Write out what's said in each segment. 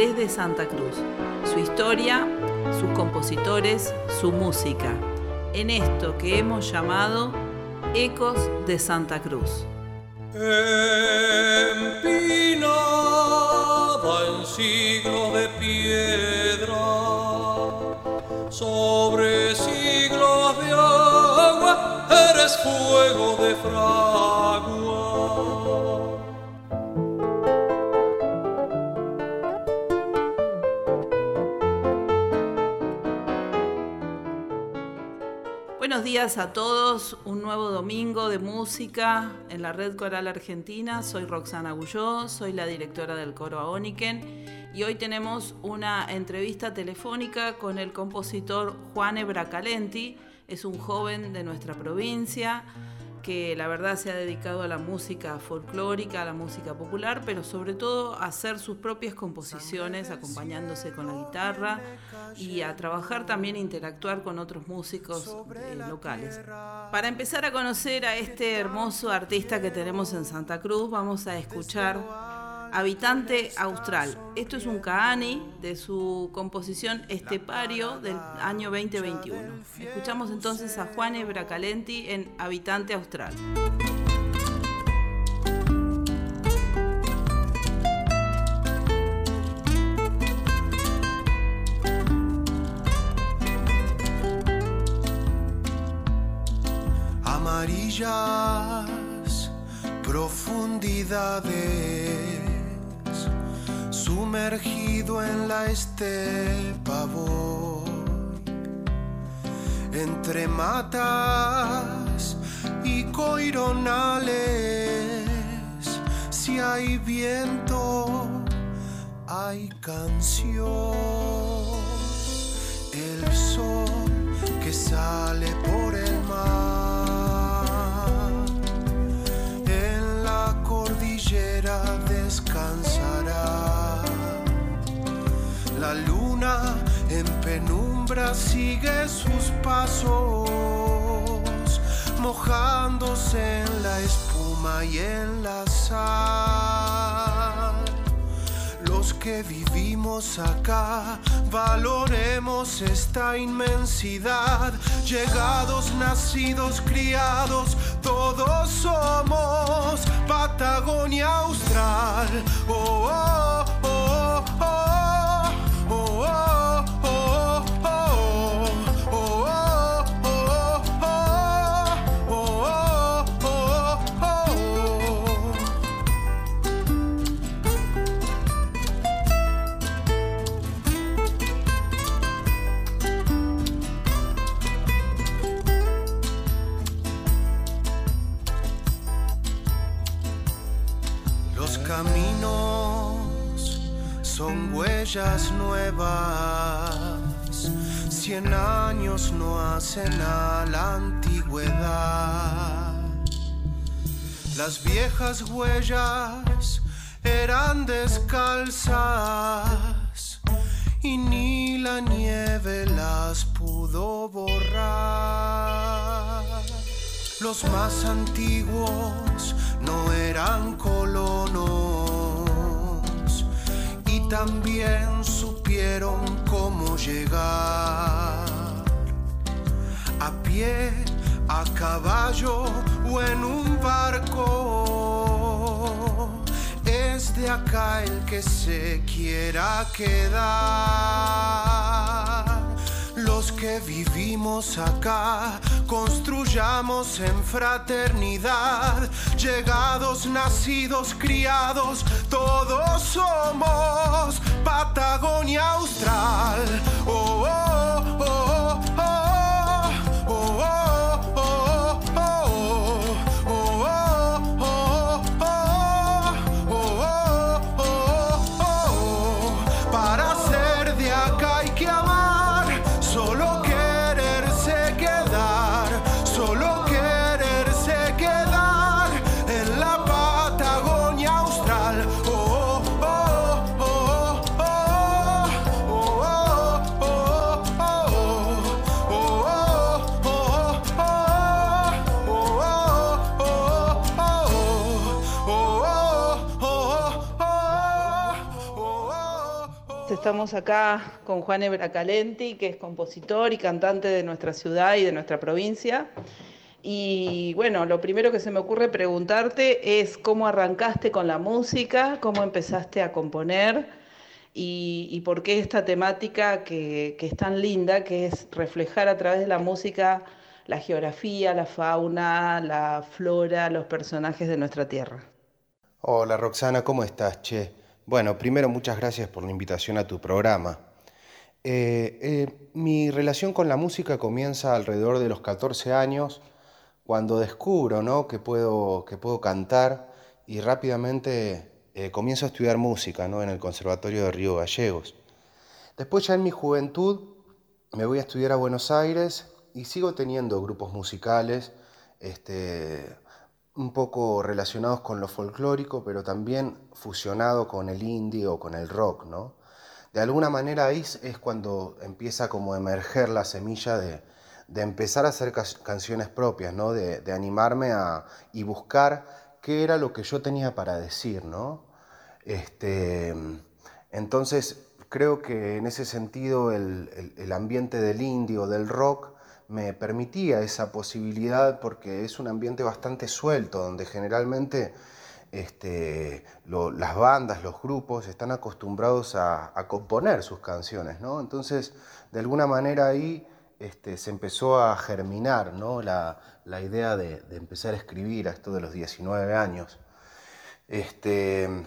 desde Santa Cruz. Su historia, sus compositores, su música. En esto que hemos llamado Ecos de Santa Cruz. Empinada en siglo de piedra, sobre siglos de agua, eres fuego de fragua. Días a todos, un nuevo domingo de música en la Red Coral Argentina. Soy Roxana Gulló, soy la directora del coro Aoniken y hoy tenemos una entrevista telefónica con el compositor Juan Ebracalenti. Es un joven de nuestra provincia que la verdad se ha dedicado a la música folclórica, a la música popular, pero sobre todo a hacer sus propias composiciones acompañándose con la guitarra y a trabajar también, interactuar con otros músicos eh, locales. Para empezar a conocer a este hermoso artista que tenemos en Santa Cruz, vamos a escuchar Habitante Austral. Esto es un Kaani de su composición Estepario del año 2021. Escuchamos entonces a Juan Ebracalenti en Habitante Austral. Amarillas profundidades sumergido en la estepa voy, entre matas y coironales, si hay viento, hay canción, sigue sus pasos, mojándose en la espuma y en la sal. Los que vivimos acá, valoremos esta inmensidad. Llegados, nacidos, criados, todos somos Patagonia Austral. Oh, oh, Años no hacen a la antigüedad. Las viejas huellas eran descalzas y ni la nieve las pudo borrar. Los más antiguos no eran colonos y también supieron cómo llegar a caballo o en un barco. Es de acá el que se quiera quedar. Los que vivimos acá, construyamos en fraternidad. Llegados, nacidos, criados, todos somos Patagonia Austral. Oh, estamos acá con Juan Ebracalenti, que es compositor y cantante de nuestra ciudad y de nuestra provincia. Y bueno, lo primero que se me ocurre preguntarte es cómo arrancaste con la música, cómo empezaste a componer y, por qué esta temática que, que, es tan linda, que es reflejar a través de la música la geografía, la fauna, la flora, los personajes de nuestra tierra. Hola Roxana, ¿cómo estás, Che? Bueno, primero muchas gracias por la invitación a tu programa. Eh, eh, mi relación con la música comienza alrededor de los 14 años, cuando descubro ¿no? que, puedo, que puedo cantar y rápidamente eh, comienzo a estudiar música ¿no? en el Conservatorio de Río Gallegos. Después ya en mi juventud me voy a estudiar a Buenos Aires y sigo teniendo grupos musicales, este, un poco relacionados con lo folclórico, pero también fusionado con el indie o con el rock, ¿no? De alguna manera ahí es cuando empieza como a emerger la semilla de, empezar a hacer canciones propias, ¿no? De, animarme a, y buscar qué era lo que yo tenía para decir, ¿no? Este, entonces creo que en ese sentido el, el ambiente del indie o del rock me permitía esa posibilidad porque es un ambiente bastante suelto, donde generalmente este, las bandas, los grupos están acostumbrados a, componer sus canciones, ¿no? Entonces, de alguna manera ahí este, se empezó a germinar ¿no? la, idea de, empezar a escribir a esto de los 19 años. Este,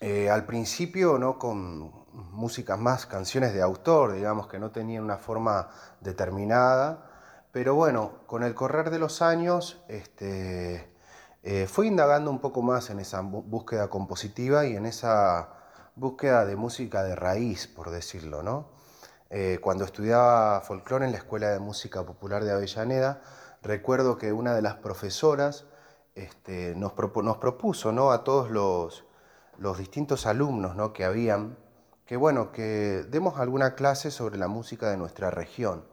eh, al principio, ¿no? Con, músicas más, canciones de autor, digamos, que no tenían una forma determinada. Pero bueno, con el correr de los años, este, eh, fui indagando un poco más en esa búsqueda compositiva y en esa búsqueda de música de raíz, por decirlo, ¿no? Eh, cuando estudiaba folclore en la Escuela de Música Popular de Avellaneda, recuerdo que una de las profesoras este, nos, propuso ¿no? a todos los, los distintos alumnos ¿no? que habían que bueno, que demos alguna clase sobre la música de nuestra región.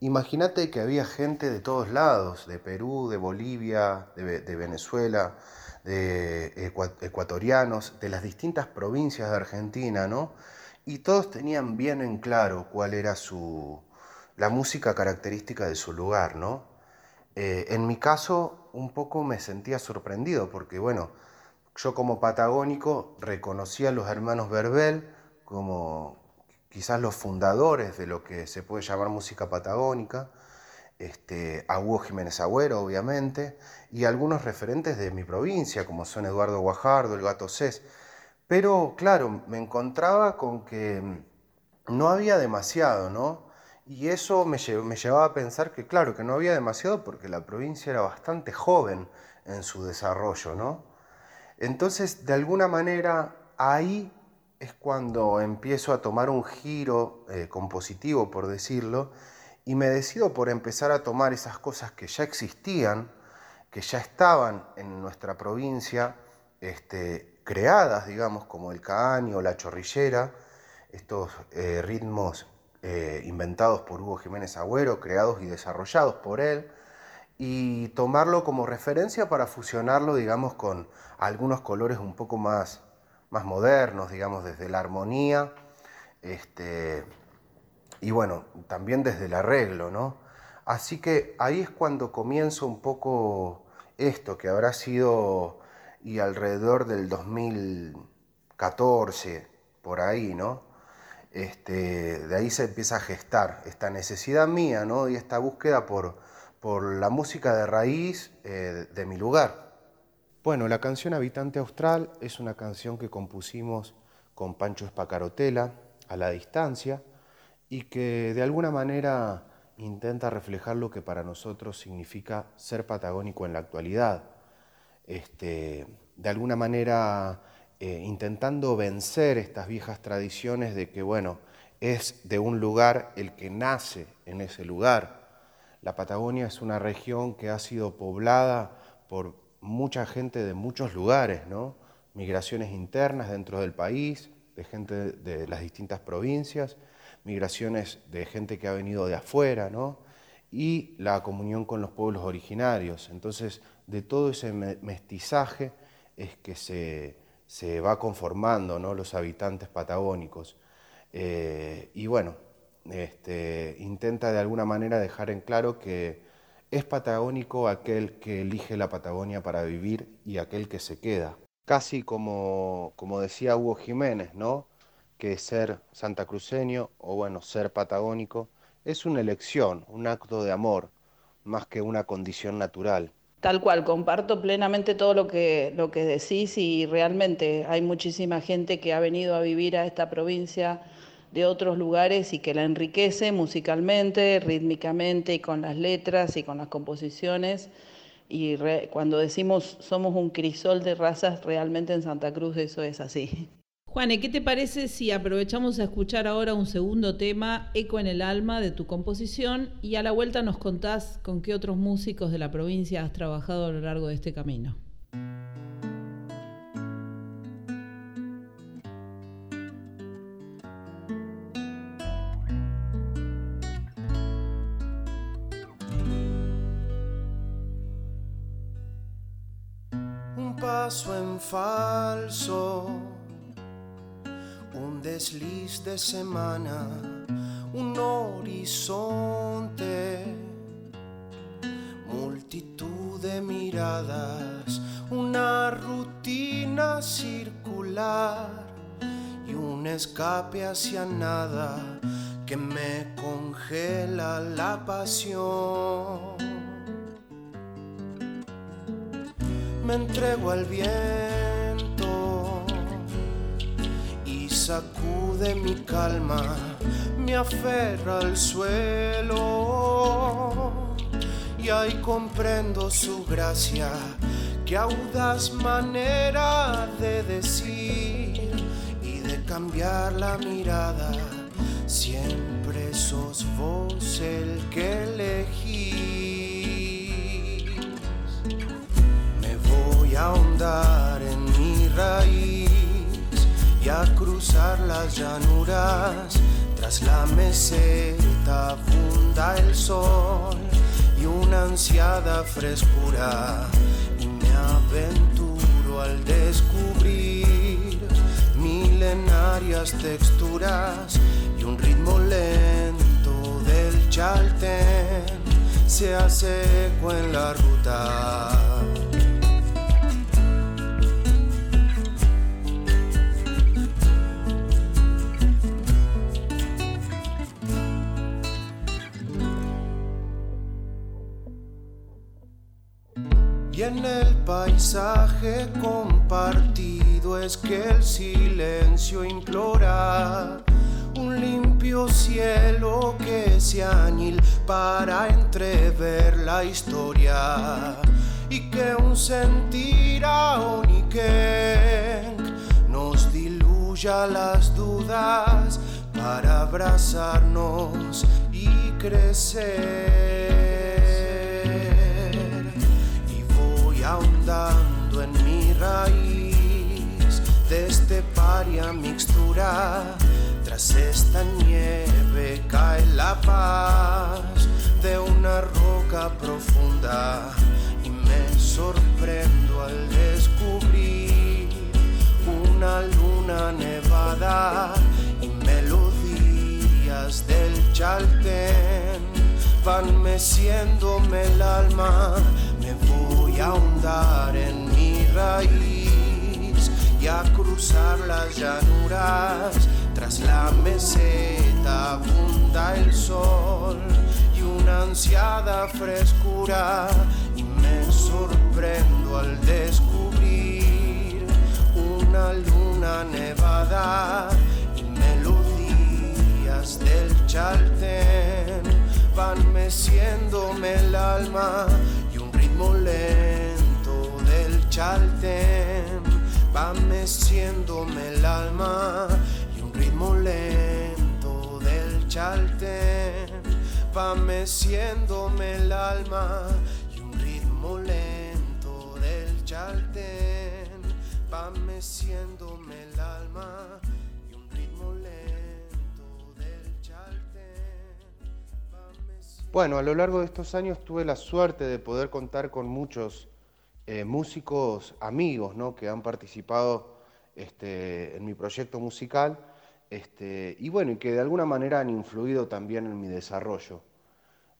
Imagínate que había gente de todos lados, de Perú, de Bolivia, de, Venezuela, de ecuatorianos, de las distintas provincias de Argentina, ¿no? Y todos tenían bien en claro cuál era su, la música característica de su lugar, ¿no? Eh, en mi caso, un poco me sentía sorprendido porque, bueno, yo como patagónico reconocía a los hermanos Verbel, como quizás los fundadores de lo que se puede llamar música patagónica, este, a Hugo Jiménez Agüero, obviamente, y algunos referentes de mi provincia, como son Eduardo Guajardo, el Gato Cés. Pero claro, me encontraba con que no había demasiado, ¿no? Y eso me, me llevaba a pensar que, claro, que no había demasiado porque la provincia era bastante joven en su desarrollo, ¿no? Entonces, de alguna manera, ahí es cuando empiezo a tomar un giro eh, compositivo, por decirlo, y me decido por empezar a tomar esas cosas que ya existían, que ya estaban en nuestra provincia, este, creadas, digamos, como el caño, la chorrillera, estos eh, ritmos eh, inventados por Hugo Jiménez Agüero, creados y desarrollados por él, y tomarlo como referencia para fusionarlo, digamos, con algunos colores un poco más más modernos, digamos, desde la armonía, este, y bueno, también desde el arreglo, ¿no? Así que ahí es cuando comienzo un poco esto, que habrá sido y alrededor del 2014, por ahí, ¿no? Este, de ahí se empieza a gestar esta necesidad mía, ¿no? Y esta búsqueda por, por la música de raíz eh, de mi lugar. Bueno, la canción Habitante Austral es una canción que compusimos con Pancho Espacarotela a la distancia y que de alguna manera intenta reflejar lo que para nosotros significa ser patagónico en la actualidad. Este, de alguna manera eh, intentando vencer estas viejas tradiciones de que, bueno, es de un lugar el que nace en ese lugar. La Patagonia es una región que ha sido poblada por mucha gente de muchos lugares. Migraciones internas dentro del país, de gente de las distintas provincias, migraciones de gente que ha venido de afuera. Y la comunión con los pueblos originarios. Entonces, de todo ese mestizaje es que se, va conformando los habitantes patagónicos. Eh, y bueno, este, intenta de alguna manera dejar en claro que es patagónico aquel que elige la Patagonia para vivir y aquel que se queda. Casi como, como decía Hugo Jiménez, ¿no? que ser santacruceño o bueno, ser patagónico es una elección, un acto de amor, más que una condición natural. Tal cual, comparto plenamente todo lo que, lo que decís y realmente hay muchísima gente que ha venido a vivir a esta provincia de otros lugares y que la enriquece musicalmente, rítmicamente y con las letras y con las composiciones. Y cuando decimos somos un crisol de razas, realmente en Santa Cruz eso es así. Juane, ¿qué te parece si aprovechamos a escuchar ahora un segundo tema, Eco en el alma, de tu composición, y a la vuelta nos contás con qué otros músicos de la provincia has trabajado a lo largo de este camino? Falso un desliz de semana, un horizonte, multitud de miradas, una rutina circular y un escape hacia nada que me congela la pasión. Me entrego al viento sacude mi calma, me aferra al suelo y ahí comprendo su gracia, que audaz manera de decir y de cambiar la mirada, siempre sos vos el que elegís. A ahondar en mi raíz y a cruzar las llanuras. Tras la meseta funda el sol y una ansiada frescura. Y me aventuro al descubrir milenarias texturas y un ritmo lento del chaltén se hace eco en la ruta. Y en el paisaje compartido es que el silencio implora un limpio cielo que se añil para entrever la historia y que un sentir aoniken nos diluya las dudas para abrazarnos y crecer. Ahondando en mi raíz de este paria mixtura. Tras esta nieve cae la paz de una roca profunda y me sorprendo al descubrir una luna nevada y melodías del chaltén van meciéndome el alma a ahondar en mi raíz y a cruzar las llanuras. Tras la meseta abunda el sol y una ansiada frescura. Y me sorprendo al descubrir una luna nevada y melodías del chaltén van meciéndome el alma lento del chaltén va meciéndome el alma y un ritmo lento del chaltén va meciéndome el alma y un ritmo lento del chaltén va meciéndome el alma. Bueno, a lo largo de estos años tuve la suerte de poder contar con muchos eh, músicos amigos ¿no? que han participado este, en mi proyecto musical este, y bueno, y que de alguna manera han influido también en mi desarrollo.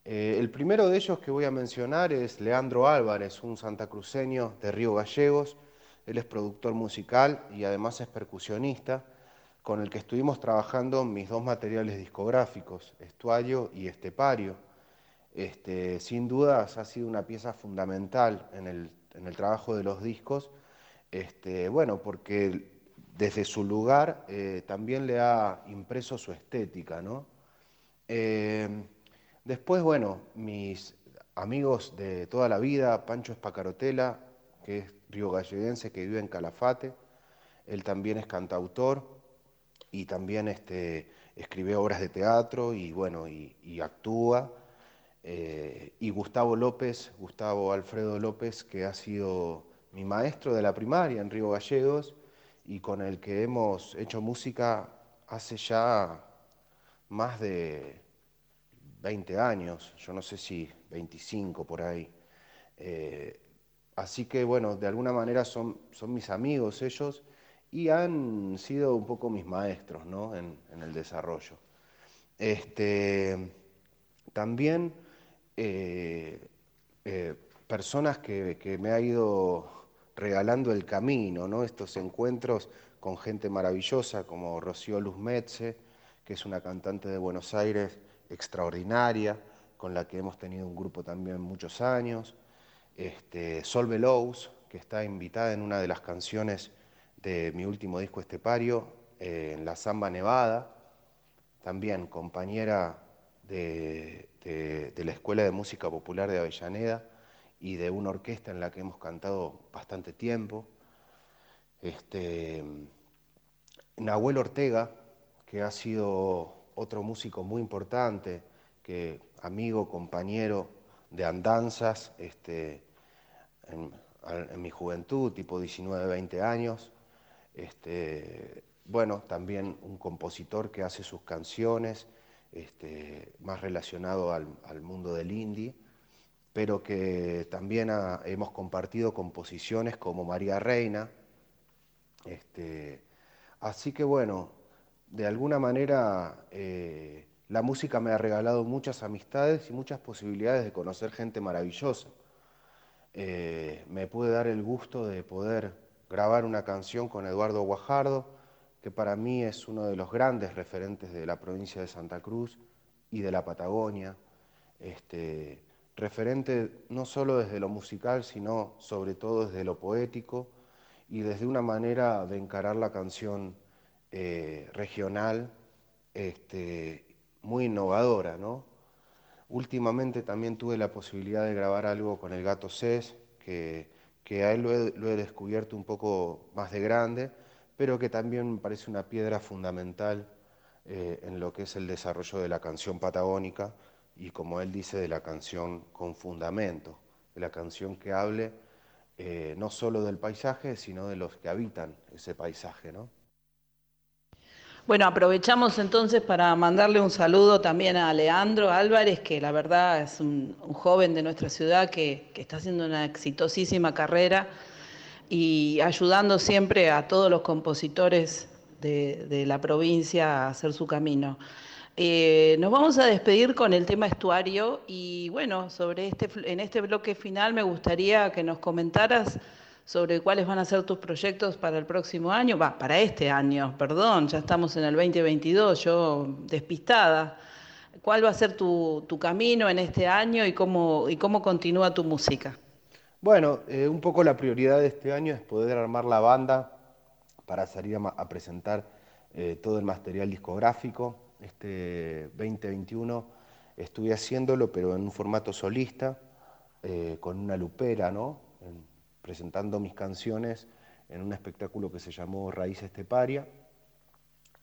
Eh, el primero de ellos que voy a mencionar es Leandro Álvarez, un santacruceño de Río Gallegos. Él es productor musical y además es percusionista, con el que estuvimos trabajando mis dos materiales discográficos, Estuario y Estepario. Este, sin dudas ha sido una pieza fundamental en el, trabajo de los discos, este, bueno, porque desde su lugar eh, también le ha impreso su estética, ¿no? Eh, después, bueno, mis amigos de toda la vida, Pancho Espacarotela, que es río galleguense, que vive en Calafate, él también es cantautor y también este, escribe obras de teatro y, bueno, y, actúa. Eh, y Gustavo López, Gustavo Alfredo López, que ha sido mi maestro de la primaria en Río Gallegos, y con el que hemos hecho música hace ya más de 20 años, yo no sé si 25 por ahí. Eh, así que bueno, de alguna manera son, son mis amigos ellos y han sido un poco mis maestros ¿no? en, el desarrollo. Este, también eh, eh, personas que, que me ha ido regalando el camino, ¿no? estos encuentros con gente maravillosa como Rocío Luz Metze, que es una cantante de Buenos Aires extraordinaria, con la que hemos tenido un grupo también muchos años, este, Sol Belous, que está invitada en una de las canciones de mi último disco Estepario, eh, en la Zamba Nevada, también compañera de la Escuela de Música Popular de Avellaneda, y de una orquesta en la que hemos cantado bastante tiempo. Este, Nahuel Ortega, que ha sido otro músico muy importante, que amigo, compañero de andanzas este, en, mi juventud, tipo 19, 20 años. Este, bueno, también un compositor que hace sus canciones, este, más relacionado al, mundo del indie pero que también hemos compartido composiciones como María Reina. Este, así que bueno, de alguna manera eh, la música me ha regalado muchas amistades y muchas posibilidades de conocer gente maravillosa. Eh, me pude dar el gusto de poder grabar una canción con Eduardo Guajardo, que para mí es uno de los grandes referentes de la provincia de Santa Cruz y de la Patagonia. Este, referente no solo desde lo musical, sino sobre todo desde lo poético y desde una manera de encarar la canción eh, regional este, muy innovadora. ¿no? Últimamente también tuve la posibilidad de grabar algo con el gato Cés, que, que a él lo he, descubierto un poco más de grande, pero que también me parece una piedra fundamental eh, en lo que es el desarrollo de la canción patagónica y como él dice, de la canción con fundamento, de la canción que hable eh, no solo del paisaje, sino de los que habitan ese paisaje. ¿no? Bueno, aprovechamos entonces para mandarle un saludo también a Leandro Álvarez, que la verdad es un, joven de nuestra ciudad que, está haciendo una exitosísima carrera y ayudando siempre a todos los compositores de, la provincia a hacer su camino. Eh, nos vamos a despedir con el tema estuario y bueno, sobre este, en este bloque final me gustaría que nos comentaras sobre cuáles van a ser tus proyectos para el próximo año, va, para este año, perdón, ya estamos en el 2022, yo despistada. ¿Cuál va a ser tu, camino en este año y cómo, y cómo continúa tu música? Bueno, eh, un poco la prioridad de este año es poder armar la banda para salir a, presentar eh, todo el material discográfico este 2021 estuve haciéndolo, pero en un formato solista, eh, con una lupera, ¿no? presentando mis canciones en un espectáculo que se llamó Raíz Esteparia.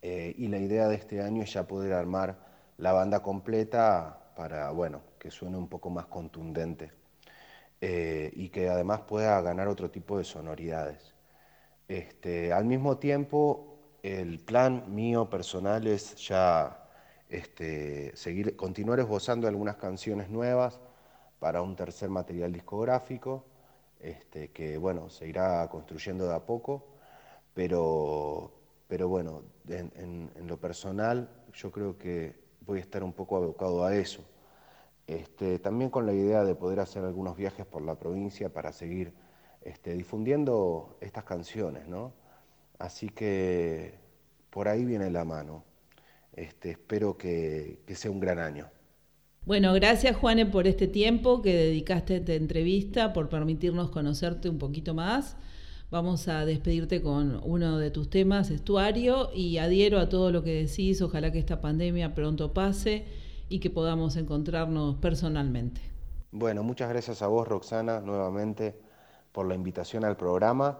Y la idea de este año es ya poder armar la banda completa para, bueno, que suene un poco más contundente eh, y que además pueda ganar otro tipo de sonoridades. Este, al mismo tiempo, el plan mío personal es ya este, seguir, continuar esbozando algunas canciones nuevas para un tercer material discográfico, este, que bueno, se irá construyendo de a poco, pero, pero bueno, en, lo personal yo creo que voy a estar un poco abocado a eso. Este, también con la idea de poder hacer algunos viajes por la provincia para seguir este, difundiendo estas canciones, ¿no? Así que por ahí viene la mano. Este, espero que, que sea un gran año. Bueno, gracias Juane por este tiempo que dedicaste a esta entrevista, por permitirnos conocerte un poquito más. Vamos a despedirte con uno de tus temas, estuario, y adhiero a todo lo que decís. Ojalá que esta pandemia pronto pase y que podamos encontrarnos personalmente. Bueno, muchas gracias a vos, Roxana, nuevamente por la invitación al programa.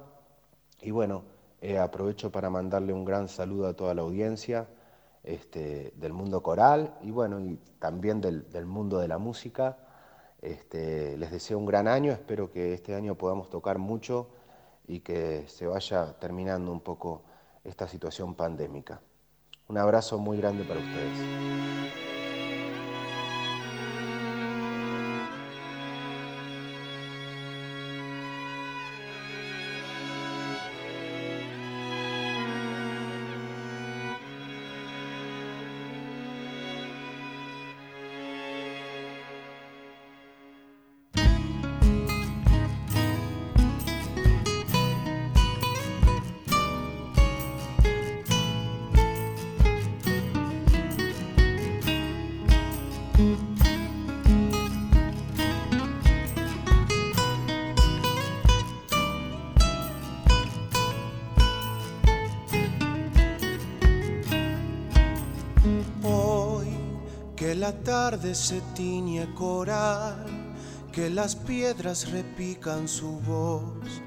Y bueno, eh, aprovecho para mandarle un gran saludo a toda la audiencia este, del mundo coral y bueno, y también del, mundo de la música. Este, les deseo un gran año, espero que este año podamos tocar mucho y que se vaya terminando un poco esta situación pandémica. Un abrazo muy grande para ustedes. La tarde se tiñe coral, que las piedras repican su voz,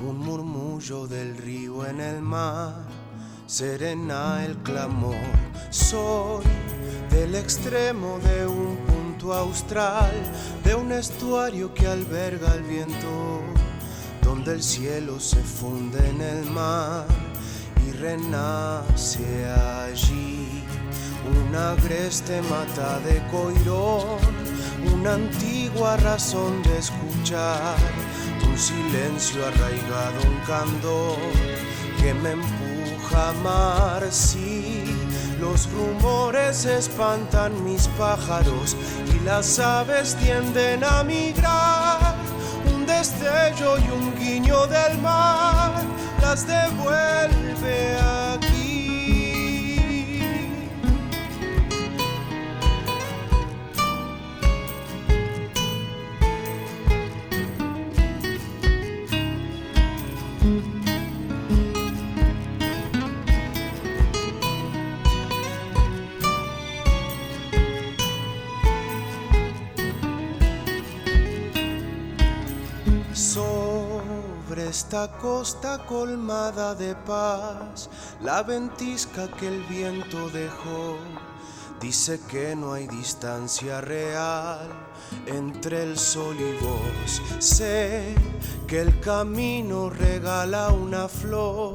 un murmullo del río en el mar, serena el clamor. Soy del extremo de un punto austral, de un estuario que alberga el viento, donde el cielo se funde en el mar y renace allí una agreste mata de coirón, una antigua razón de escuchar, un silencio arraigado, un candor que me empuja a amar, sí. Los rumores espantan mis pájaros y las aves tienden a migrar. Un destello y un guiño del mar las devuelve aquí. Esta costa colmada de paz, la ventisca que el viento dejó, dice que no hay distancia real entre el sol y vos. Sé que el camino regala una flor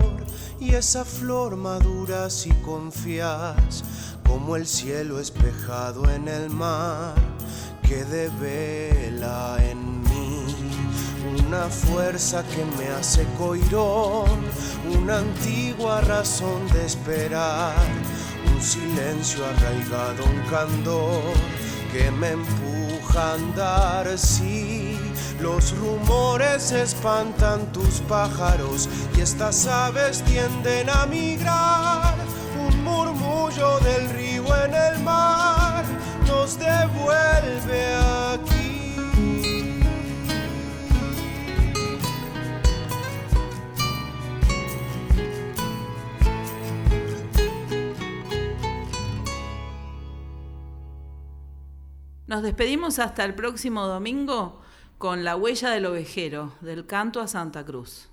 y esa flor madura si confías, como el cielo espejado en el mar que devela en una fuerza que me hace coirón, una antigua razón de esperar, un silencio arraigado, un candor que me empuja a andar. Sí, los rumores espantan tus pájaros y estas aves tienden a migrar. Un murmullo del río en el mar nos devuelve aquí Nos despedimos hasta el próximo domingo con La huella del ovejero, del canto a Santa Cruz.